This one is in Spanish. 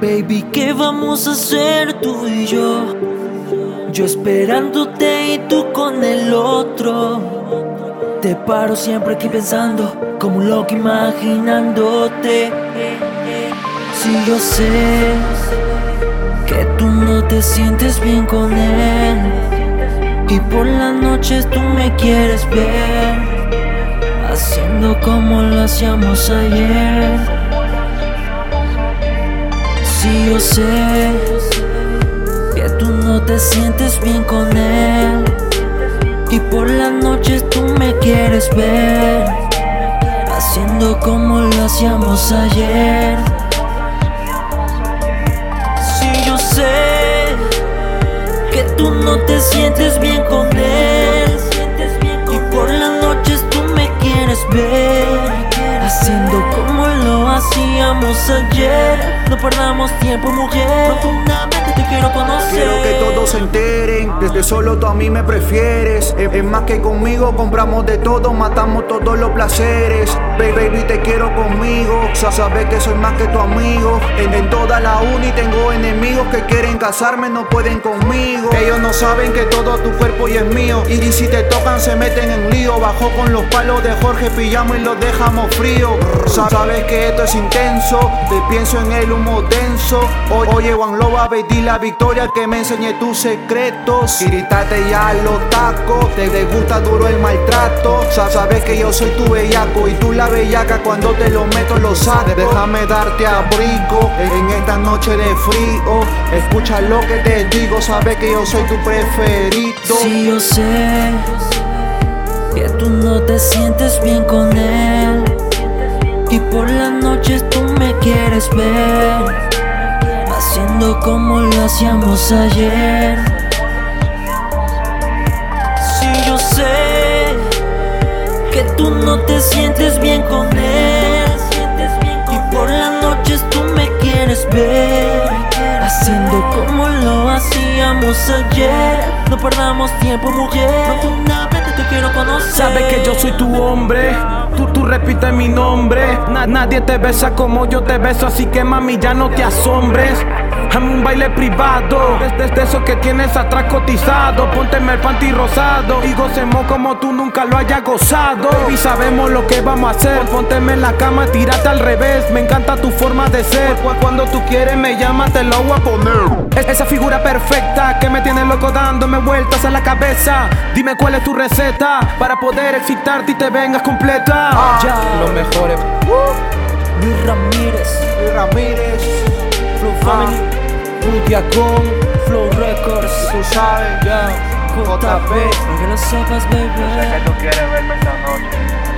Baby, ¿qué vamos a hacer tú y yo? Yo esperándote y tú con el otro. Te paro siempre aquí pensando, como un loco imaginándote. Si yo sé que tú no te sientes bien con él. Y por las noches tú me quieres ver, haciendo como lo hacíamos ayer. Si yo sé que tú no te sientes bien con él y por las noches tú me quieres ver haciendo como lo hacíamos ayer. Si yo sé que tú no te sientes bien con él y por las noches tú me quieres ver haciendo como ayer. No perdamos tiempo, mujer. Profundamente te quiero conocer. Quiero que todos se enteren. Desde solo tú a mí me prefieres. Es, más que conmigo, compramos de todo, matamos todos los placeres. Baby, te quiero conmigo. Sabes que soy más que tu amigo. En, toda la uni tengo enemigos que quieren casarme, no pueden conmigo. Ellos no saben que todo tu cuerpo y es mío. Y, y si te tocan, se meten en lío. Bajo con los palos de Jorge, pillamos y los dejamos frío. Sabes que esto es intenso. Te pienso en el humo denso. Oye, Juan Loba, di la victoria que me enseñé tus secretos. Gritate ya los tacos, te gusta duro el maltrato. Sabes que yo soy tu bellaco y tú la bellaca cuando te lo meto lo sabes. Déjame darte abrigo en esta noche de frío. Escucha lo que te digo, sabes que yo soy tu preferido. Si yo sé que tú no te sientes bien con él y por las noches tú me quieres ver Haciendo como lo hacíamos ayer. Si yo sé Que tú no te sientes bien con él. Y por las noches tú me quieres ver. Haciendo como lo hacíamos ayer. No perdamos tiempo mujer. Profundamente te quiero conocer. Sabes que yo soy tu hombre. Tú, tú repites mi nombre. nadie te besa como yo te beso, así que mami, ya no te asombres. Hazme un baile privado, desde eso que tienes atrás cotizado. Pónteme el panty rosado y gocemos como tú nunca lo hayas gozado. Y sabemos lo que vamos a hacer. Pónteme en la cama, tírate al revés. Me encanta tu forma de ser. Cuando tú quieres, me llamas, te lo voy a poner. Esa figura perfecta que me tiene loco dándome vueltas a la cabeza. Dime cuál es tu receta para poder excitarte y te vengas completa. Ah, ya. Los mejores. Uh. Luis Ramírez. Luis Ramírez. Flow Family. Rutia con Flow Records. Tú sabes, ya. JP. Para que lo sepas, baby. Sé que tú quieres verme esta noche.